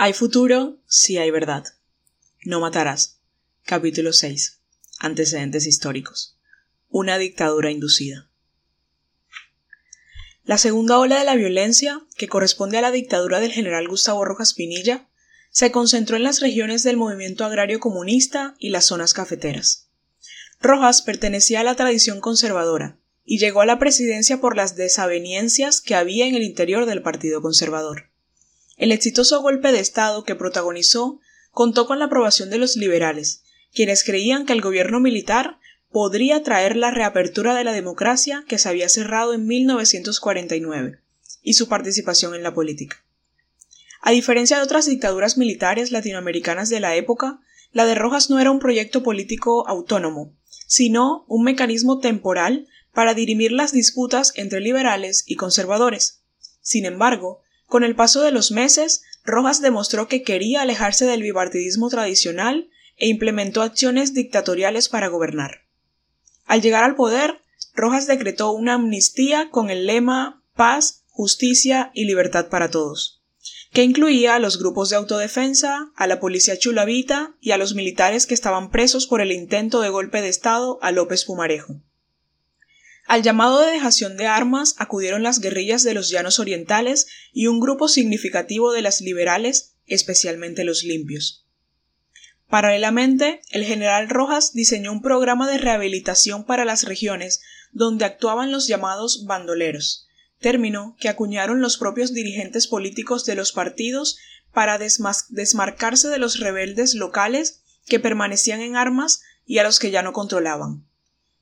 Hay futuro si hay verdad. No matarás. Capítulo 6. Antecedentes históricos. Una dictadura inducida. La segunda ola de la violencia, que corresponde a la dictadura del general Gustavo Rojas Pinilla, se concentró en las regiones del movimiento agrario comunista y las zonas cafeteras. Rojas pertenecía a la tradición conservadora y llegó a la presidencia por las desaveniencias que había en el interior del Partido Conservador. El exitoso golpe de Estado que protagonizó contó con la aprobación de los liberales, quienes creían que el gobierno militar podría traer la reapertura de la democracia que se había cerrado en 1949 y su participación en la política. A diferencia de otras dictaduras militares latinoamericanas de la época, la de Rojas no era un proyecto político autónomo, sino un mecanismo temporal para dirimir las disputas entre liberales y conservadores. Sin embargo, con el paso de los meses, Rojas demostró que quería alejarse del bipartidismo tradicional e implementó acciones dictatoriales para gobernar. Al llegar al poder, Rojas decretó una amnistía con el lema paz, justicia y libertad para todos, que incluía a los grupos de autodefensa, a la policía chulavita y a los militares que estaban presos por el intento de golpe de Estado a López Pumarejo. Al llamado de dejación de armas acudieron las guerrillas de los llanos orientales y un grupo significativo de las liberales, especialmente los limpios. Paralelamente, el general Rojas diseñó un programa de rehabilitación para las regiones donde actuaban los llamados bandoleros, término que acuñaron los propios dirigentes políticos de los partidos para desmarcarse de los rebeldes locales que permanecían en armas y a los que ya no controlaban.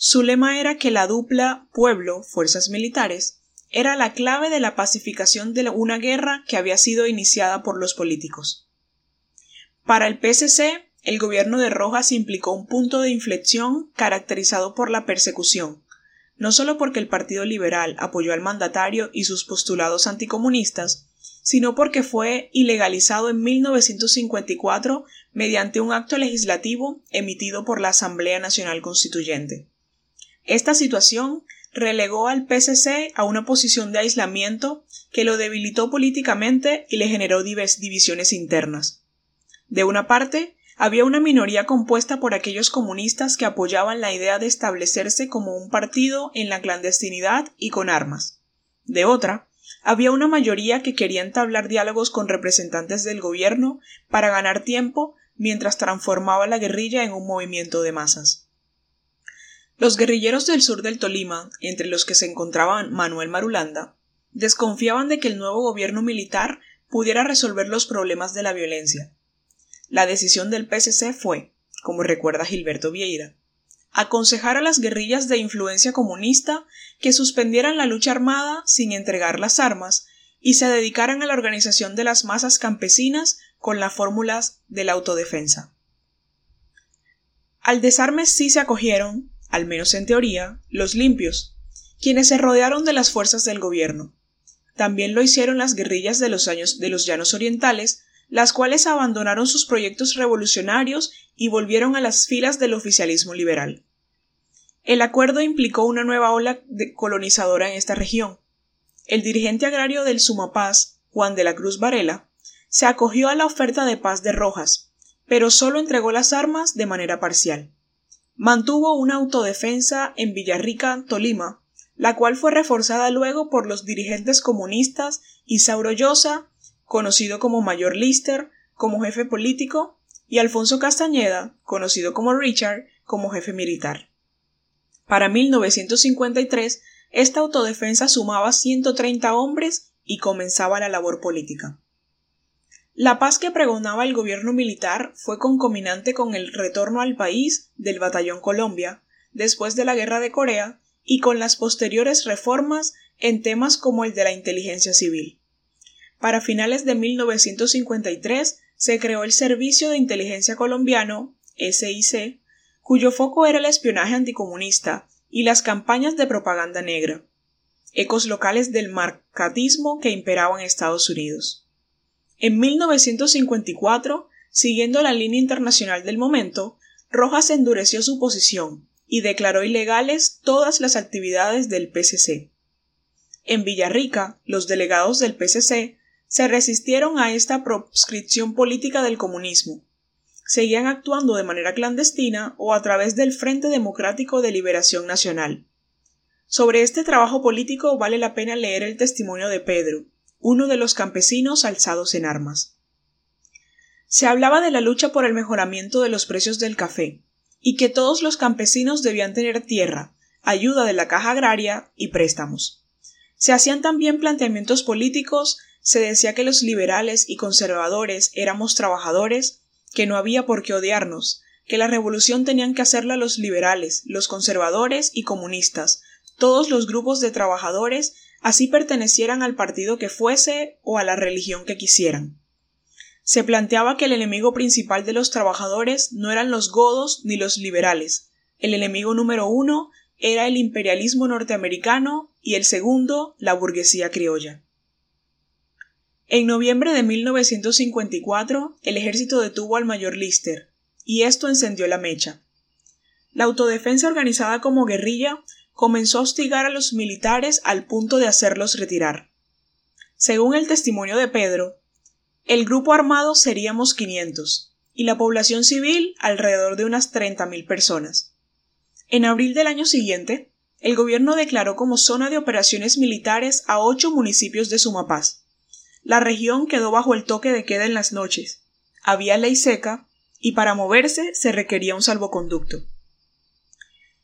Su lema era que la dupla pueblo-fuerzas militares era la clave de la pacificación de una guerra que había sido iniciada por los políticos. Para el PSC, el gobierno de Rojas implicó un punto de inflexión caracterizado por la persecución, no solo porque el Partido Liberal apoyó al mandatario y sus postulados anticomunistas, sino porque fue ilegalizado en 1954 mediante un acto legislativo emitido por la Asamblea Nacional Constituyente. Esta situación relegó al PCC a una posición de aislamiento que lo debilitó políticamente y le generó divisiones internas. De una parte, había una minoría compuesta por aquellos comunistas que apoyaban la idea de establecerse como un partido en la clandestinidad y con armas. De otra, había una mayoría que quería entablar diálogos con representantes del gobierno para ganar tiempo mientras transformaba la guerrilla en un movimiento de masas. Los guerrilleros del sur del Tolima, entre los que se encontraban Manuel Marulanda, desconfiaban de que el nuevo gobierno militar pudiera resolver los problemas de la violencia. La decisión del PSC fue, como recuerda Gilberto Vieira, aconsejar a las guerrillas de influencia comunista que suspendieran la lucha armada sin entregar las armas y se dedicaran a la organización de las masas campesinas con las fórmulas de la autodefensa. Al desarme sí se acogieron, al menos en teoría, los limpios, quienes se rodearon de las fuerzas del gobierno. También lo hicieron las guerrillas de los, años, de los llanos orientales, las cuales abandonaron sus proyectos revolucionarios y volvieron a las filas del oficialismo liberal. El acuerdo implicó una nueva ola colonizadora en esta región. El dirigente agrario del Sumapaz, Juan de la Cruz Varela, se acogió a la oferta de paz de Rojas, pero solo entregó las armas de manera parcial mantuvo una autodefensa en Villarrica, Tolima, la cual fue reforzada luego por los dirigentes comunistas Isauro Llosa, conocido como Mayor Lister, como jefe político, y Alfonso Castañeda, conocido como Richard, como jefe militar. Para 1953, esta autodefensa sumaba 130 hombres y comenzaba la labor política. La paz que pregonaba el gobierno militar fue concominante con el retorno al país del Batallón Colombia, después de la Guerra de Corea, y con las posteriores reformas en temas como el de la inteligencia civil. Para finales de 1953 se creó el Servicio de Inteligencia Colombiano, SIC, cuyo foco era el espionaje anticomunista y las campañas de propaganda negra, ecos locales del marcatismo que imperaba en Estados Unidos. En 1954, siguiendo la línea internacional del momento, Rojas endureció su posición y declaró ilegales todas las actividades del PCC. En Villarrica, los delegados del PCC se resistieron a esta proscripción política del comunismo. Seguían actuando de manera clandestina o a través del Frente Democrático de Liberación Nacional. Sobre este trabajo político vale la pena leer el testimonio de Pedro, uno de los campesinos alzados en armas. Se hablaba de la lucha por el mejoramiento de los precios del café, y que todos los campesinos debían tener tierra, ayuda de la caja agraria y préstamos. Se hacían también planteamientos políticos, se decía que los liberales y conservadores éramos trabajadores, que no había por qué odiarnos, que la revolución tenían que hacerla los liberales, los conservadores y comunistas, todos los grupos de trabajadores, así pertenecieran al partido que fuese o a la religión que quisieran. Se planteaba que el enemigo principal de los trabajadores no eran los godos ni los liberales. El enemigo número uno era el imperialismo norteamericano y el segundo la burguesía criolla. En noviembre de 1954, el ejército detuvo al mayor Lister, y esto encendió la mecha. La autodefensa organizada como guerrilla comenzó a hostigar a los militares al punto de hacerlos retirar. Según el testimonio de Pedro, el grupo armado seríamos 500 y la población civil alrededor de unas 30.000 personas. En abril del año siguiente, el gobierno declaró como zona de operaciones militares a ocho municipios de Sumapaz. La región quedó bajo el toque de queda en las noches. Había ley seca y para moverse se requería un salvoconducto.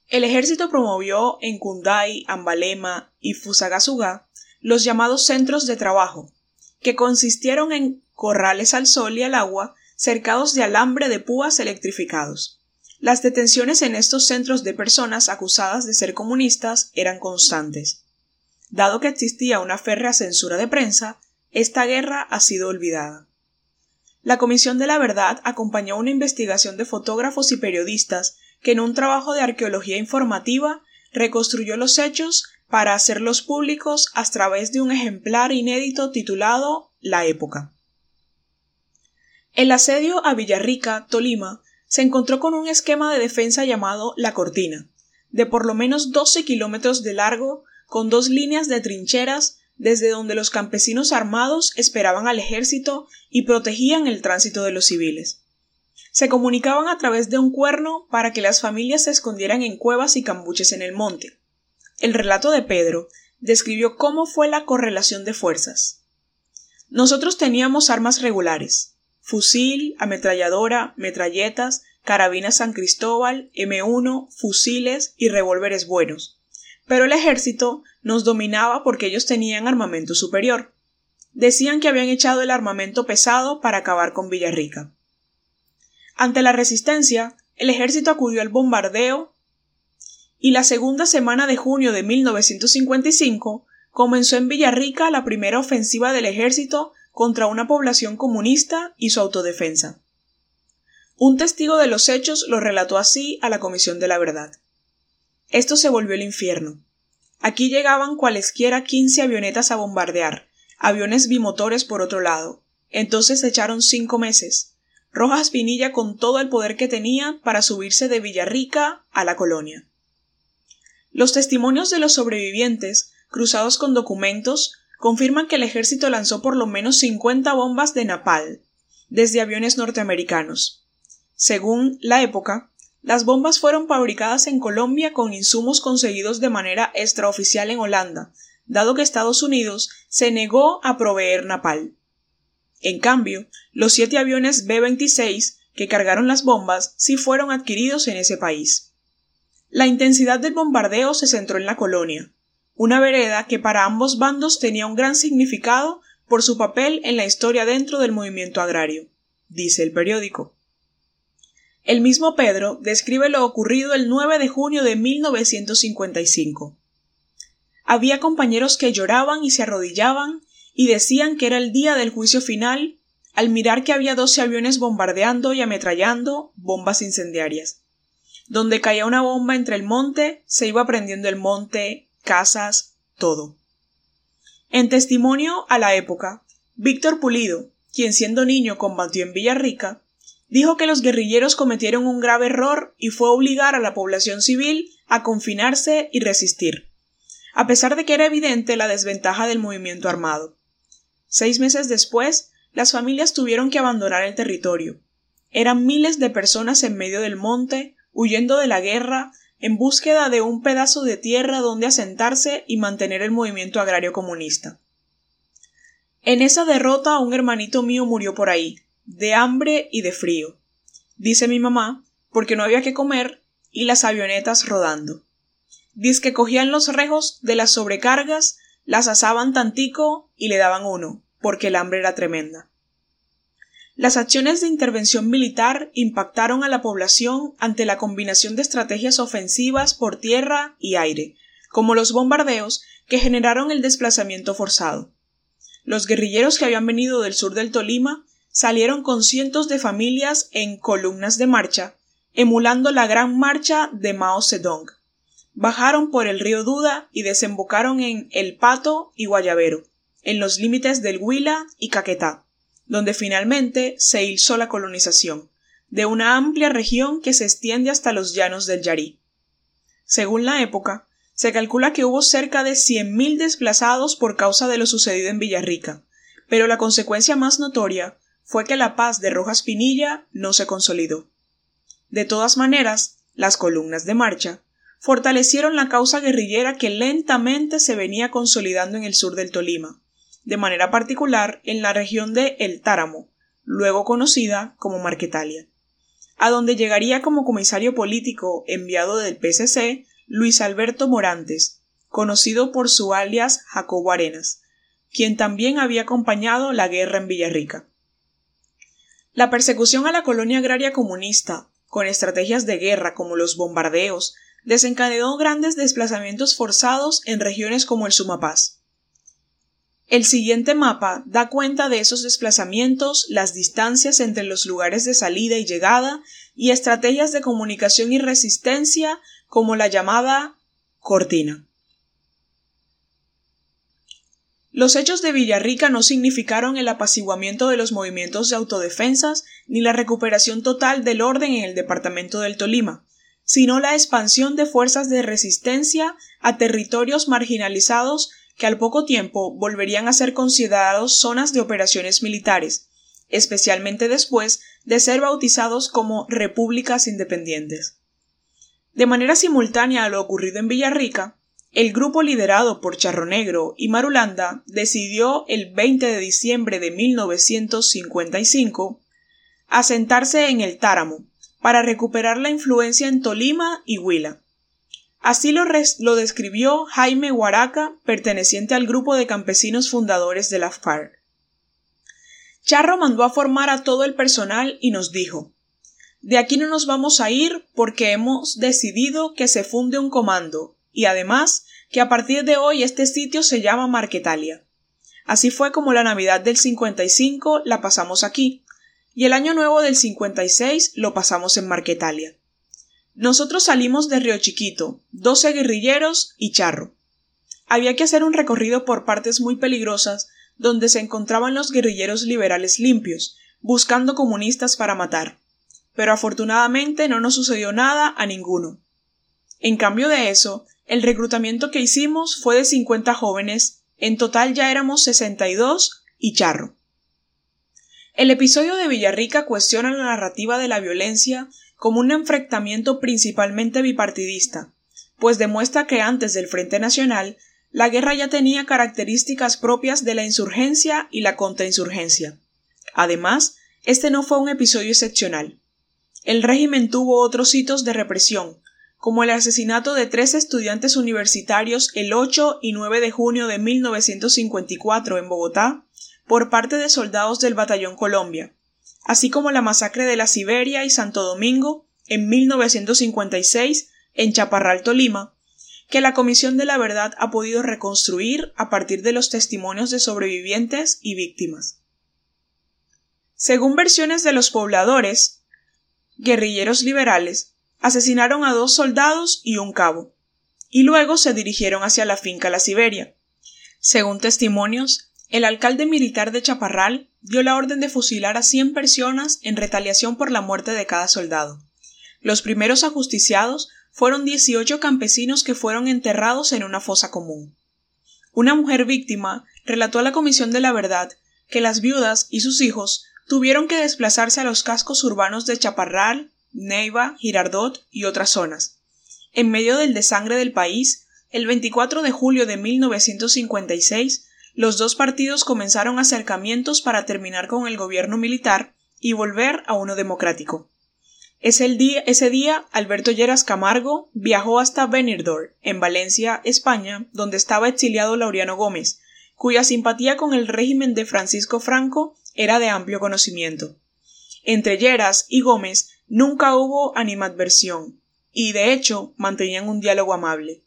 El ejército promovió en Kundai, Ambalema y Fusagasugá los llamados centros de trabajo, que consistieron en corrales al sol y al agua cercados de alambre de púas electrificados. Las detenciones en estos centros de personas acusadas de ser comunistas eran constantes. Dado que existía una férrea censura de prensa, esta guerra ha sido olvidada. La Comisión de la Verdad acompañó una investigación de fotógrafos y periodistas que en un trabajo de arqueología informativa reconstruyó los hechos para hacerlos públicos a través de un ejemplar inédito titulado La época. El asedio a Villarrica, Tolima, se encontró con un esquema de defensa llamado La Cortina, de por lo menos 12 kilómetros de largo, con dos líneas de trincheras desde donde los campesinos armados esperaban al ejército y protegían el tránsito de los civiles se comunicaban a través de un cuerno para que las familias se escondieran en cuevas y cambuches en el monte. El relato de Pedro describió cómo fue la correlación de fuerzas. Nosotros teníamos armas regulares fusil, ametralladora, metralletas, carabina San Cristóbal, M1, fusiles y revólveres buenos. Pero el ejército nos dominaba porque ellos tenían armamento superior. Decían que habían echado el armamento pesado para acabar con Villarrica. Ante la resistencia, el ejército acudió al bombardeo y la segunda semana de junio de 1955 comenzó en Villarrica la primera ofensiva del ejército contra una población comunista y su autodefensa. Un testigo de los hechos lo relató así a la Comisión de la Verdad. Esto se volvió el infierno. Aquí llegaban cualesquiera quince avionetas a bombardear, aviones bimotores por otro lado. Entonces echaron cinco meses. Rojas Pinilla con todo el poder que tenía para subirse de Villarrica a la colonia. Los testimonios de los sobrevivientes, cruzados con documentos, confirman que el ejército lanzó por lo menos 50 bombas de napal desde aviones norteamericanos. Según la época, las bombas fueron fabricadas en Colombia con insumos conseguidos de manera extraoficial en Holanda, dado que Estados Unidos se negó a proveer napal. En cambio, los siete aviones B-26 que cargaron las bombas sí fueron adquiridos en ese país. La intensidad del bombardeo se centró en la colonia, una vereda que para ambos bandos tenía un gran significado por su papel en la historia dentro del movimiento agrario, dice el periódico. El mismo Pedro describe lo ocurrido el 9 de junio de 1955. Había compañeros que lloraban y se arrodillaban y decían que era el día del juicio final al mirar que había doce aviones bombardeando y ametrallando bombas incendiarias. Donde caía una bomba entre el monte, se iba prendiendo el monte, casas, todo. En testimonio a la época, Víctor Pulido, quien siendo niño combatió en Villarrica, dijo que los guerrilleros cometieron un grave error y fue obligar a la población civil a confinarse y resistir, a pesar de que era evidente la desventaja del movimiento armado. Seis meses después, las familias tuvieron que abandonar el territorio. Eran miles de personas en medio del monte, huyendo de la guerra, en búsqueda de un pedazo de tierra donde asentarse y mantener el movimiento agrario comunista. En esa derrota un hermanito mío murió por ahí, de hambre y de frío. Dice mi mamá, porque no había que comer y las avionetas rodando. Dice que cogían los rejos de las sobrecargas, las asaban tantico y le daban uno, porque el hambre era tremenda. Las acciones de intervención militar impactaron a la población ante la combinación de estrategias ofensivas por tierra y aire, como los bombardeos que generaron el desplazamiento forzado. Los guerrilleros que habían venido del sur del Tolima salieron con cientos de familias en columnas de marcha, emulando la gran marcha de Mao Zedong. Bajaron por el río Duda y desembocaron en El Pato y Guayabero, en los límites del Huila y Caquetá donde finalmente se hizo la colonización, de una amplia región que se extiende hasta los llanos del Yarí. Según la época, se calcula que hubo cerca de 100.000 desplazados por causa de lo sucedido en Villarrica, pero la consecuencia más notoria fue que la paz de Rojas Pinilla no se consolidó. De todas maneras, las columnas de marcha fortalecieron la causa guerrillera que lentamente se venía consolidando en el sur del Tolima, de manera particular en la región de El Táramo, luego conocida como Marquetalia, a donde llegaría como comisario político enviado del PCC Luis Alberto Morantes, conocido por su alias Jacobo Arenas, quien también había acompañado la guerra en Villarrica. La persecución a la colonia agraria comunista, con estrategias de guerra como los bombardeos, desencadenó grandes desplazamientos forzados en regiones como el Sumapaz. El siguiente mapa da cuenta de esos desplazamientos, las distancias entre los lugares de salida y llegada y estrategias de comunicación y resistencia como la llamada cortina. Los hechos de Villarrica no significaron el apaciguamiento de los movimientos de autodefensas ni la recuperación total del orden en el departamento del Tolima, sino la expansión de fuerzas de resistencia a territorios marginalizados que al poco tiempo volverían a ser considerados zonas de operaciones militares, especialmente después de ser bautizados como repúblicas independientes. De manera simultánea a lo ocurrido en Villarrica, el grupo liderado por Charro Negro y Marulanda decidió el 20 de diciembre de 1955 asentarse en el Táramo para recuperar la influencia en Tolima y Huila, Así lo, describió Jaime Huaraca, perteneciente al grupo de campesinos fundadores de la FARC. Charro mandó a formar a todo el personal y nos dijo De aquí no nos vamos a ir porque hemos decidido que se funde un comando y además que a partir de hoy este sitio se llama Marquetalia. Así fue como la Navidad del 55 la pasamos aquí y el Año Nuevo del 56 lo pasamos en Marquetalia. Nosotros salimos de Río Chiquito, doce guerrilleros y charro. Había que hacer un recorrido por partes muy peligrosas donde se encontraban los guerrilleros liberales limpios, buscando comunistas para matar. Pero afortunadamente no nos sucedió nada a ninguno. En cambio de eso, el reclutamiento que hicimos fue de 50 jóvenes, en total ya éramos 62 y charro. El episodio de Villarrica cuestiona la narrativa de la violencia como un enfrentamiento principalmente bipartidista, pues demuestra que antes del Frente Nacional la guerra ya tenía características propias de la insurgencia y la contrainsurgencia. Además, este no fue un episodio excepcional. El régimen tuvo otros hitos de represión, como el asesinato de tres estudiantes universitarios el 8 y 9 de junio de 1954 en Bogotá por parte de soldados del Batallón Colombia, así como la masacre de la Siberia y Santo Domingo en 1956 en Chaparral, Tolima, que la Comisión de la Verdad ha podido reconstruir a partir de los testimonios de sobrevivientes y víctimas. Según versiones de los pobladores, guerrilleros liberales asesinaron a dos soldados y un cabo, y luego se dirigieron hacia la finca La Siberia. Según testimonios, el alcalde militar de Chaparral dio la orden de fusilar a cien personas en retaliación por la muerte de cada soldado. Los primeros ajusticiados fueron dieciocho campesinos que fueron enterrados en una fosa común. Una mujer víctima relató a la Comisión de la Verdad que las viudas y sus hijos tuvieron que desplazarse a los cascos urbanos de Chaparral, Neiva, Girardot y otras zonas. En medio del desangre del país, el 24 de julio de 1956, los dos partidos comenzaron acercamientos para terminar con el gobierno militar y volver a uno democrático. Ese día, ese día, Alberto Lleras Camargo viajó hasta Benidorm, en Valencia, España, donde estaba exiliado Laureano Gómez, cuya simpatía con el régimen de Francisco Franco era de amplio conocimiento. Entre Lleras y Gómez nunca hubo animadversión, y de hecho mantenían un diálogo amable.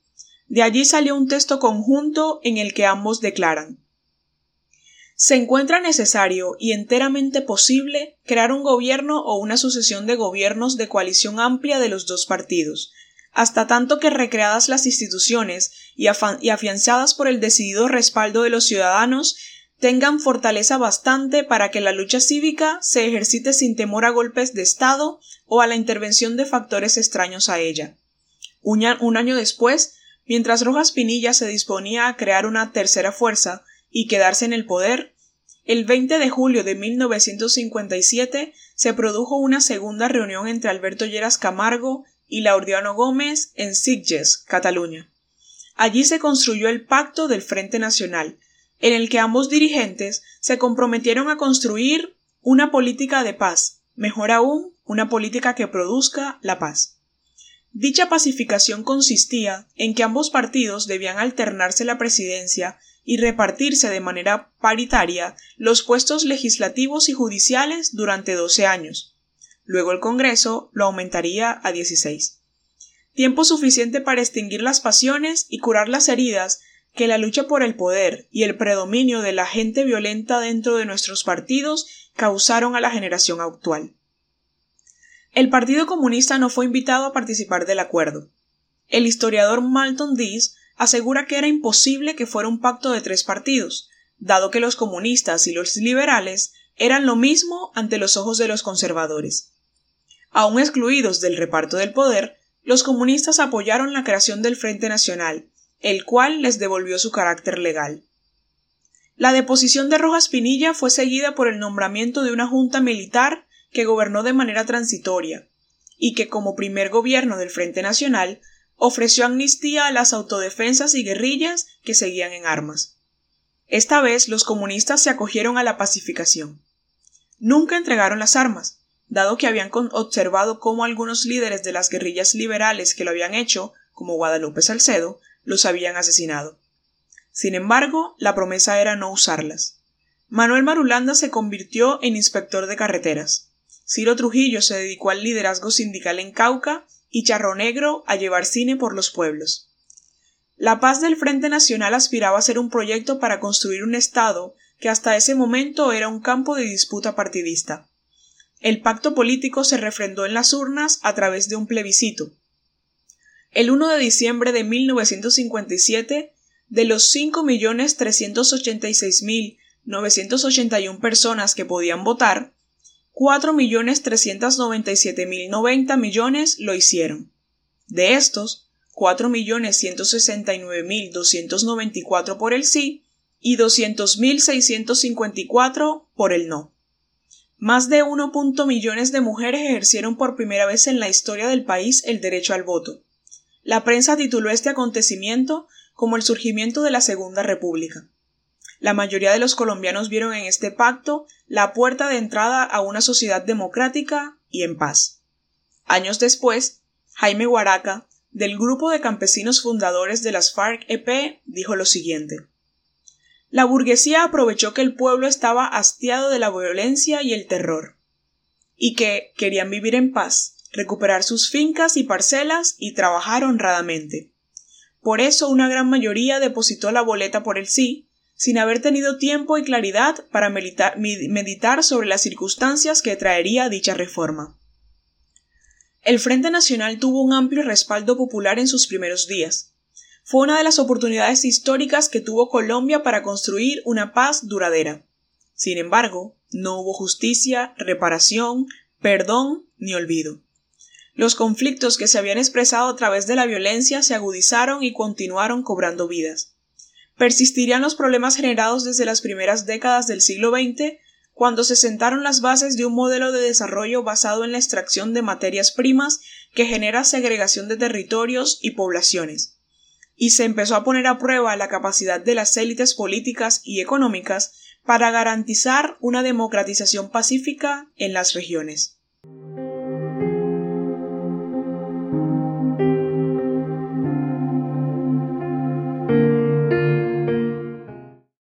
De allí salió un texto conjunto en el que ambos declaran se encuentra necesario y enteramente posible crear un gobierno o una sucesión de gobiernos de coalición amplia de los dos partidos, hasta tanto que recreadas las instituciones y, afianzadas por el decidido respaldo de los ciudadanos tengan fortaleza bastante para que la lucha cívica se ejercite sin temor a golpes de Estado o a la intervención de factores extraños a ella. Un, año después, mientras Rojas Pinilla se disponía a crear una tercera fuerza y quedarse en el poder, el 20 de julio de 1957 se produjo una segunda reunión entre Alberto Lleras Camargo y Laureano Gómez en Sitges, Cataluña. Allí se construyó el Pacto del Frente Nacional, en el que ambos dirigentes se comprometieron a construir una política de paz, mejor aún, una política que produzca la paz. Dicha pacificación consistía en que ambos partidos debían alternarse la presidencia y repartirse de manera paritaria los puestos legislativos y judiciales durante doce años. Luego el Congreso lo aumentaría a dieciséis. Tiempo suficiente para extinguir las pasiones y curar las heridas que la lucha por el poder y el predominio de la gente violenta dentro de nuestros partidos causaron a la generación actual. El Partido Comunista no fue invitado a participar del acuerdo. El historiador Malton Dees asegura que era imposible que fuera un pacto de tres partidos, dado que los comunistas y los liberales eran lo mismo ante los ojos de los conservadores. Aún excluidos del reparto del poder, los comunistas apoyaron la creación del Frente Nacional el cual les devolvió su carácter legal. La deposición de Rojas Pinilla fue seguida por el nombramiento de una junta militar que gobernó de manera transitoria, y que como primer gobierno del Frente Nacional ofreció amnistía a las autodefensas y guerrillas que seguían en armas. Esta vez los comunistas se acogieron a la pacificación. Nunca entregaron las armas, dado que habían observado cómo algunos líderes de las guerrillas liberales que lo habían hecho, como Guadalupe Salcedo, los habían asesinado. Sin embargo, la promesa era no usarlas. Manuel Marulanda se convirtió en inspector de carreteras. Ciro Trujillo se dedicó al liderazgo sindical en Cauca y Charro Negro a llevar cine por los pueblos. La paz del Frente Nacional aspiraba a ser un proyecto para construir un Estado que hasta ese momento era un campo de disputa partidista. El pacto político se refrendó en las urnas a través de un plebiscito, el 1 de diciembre de 1957, de los 5.386.981 personas que podían votar, 4.397.090 millones lo hicieron. De estos, 4.169.294 por el sí y 200.654 por el no. Más de 1. millones de mujeres ejercieron por primera vez en la historia del país el derecho al voto. La prensa tituló este acontecimiento como el surgimiento de la Segunda República. La mayoría de los colombianos vieron en este pacto la puerta de entrada a una sociedad democrática y en paz. Años después, Jaime Guaraca, del grupo de campesinos fundadores de las FARC-EP, dijo lo siguiente. La burguesía aprovechó que el pueblo estaba hastiado de la violencia y el terror, y que querían vivir en paz, recuperar sus fincas y parcelas y trabajar honradamente. Por eso una gran mayoría depositó la boleta por el sí, sin haber tenido tiempo y claridad para meditar sobre las circunstancias que traería dicha reforma. El Frente Nacional tuvo un amplio respaldo popular en sus primeros días. Fue una de las oportunidades históricas que tuvo Colombia para construir una paz duradera. Sin embargo, no hubo justicia, reparación, perdón ni olvido. Los conflictos que se habían expresado a través de la violencia se agudizaron y continuaron cobrando vidas. Persistirían los problemas generados desde las primeras décadas del siglo XX, cuando se sentaron las bases de un modelo de desarrollo basado en la extracción de materias primas que genera segregación de territorios y poblaciones, y se empezó a poner a prueba la capacidad de las élites políticas y económicas para garantizar una democratización pacífica en las regiones.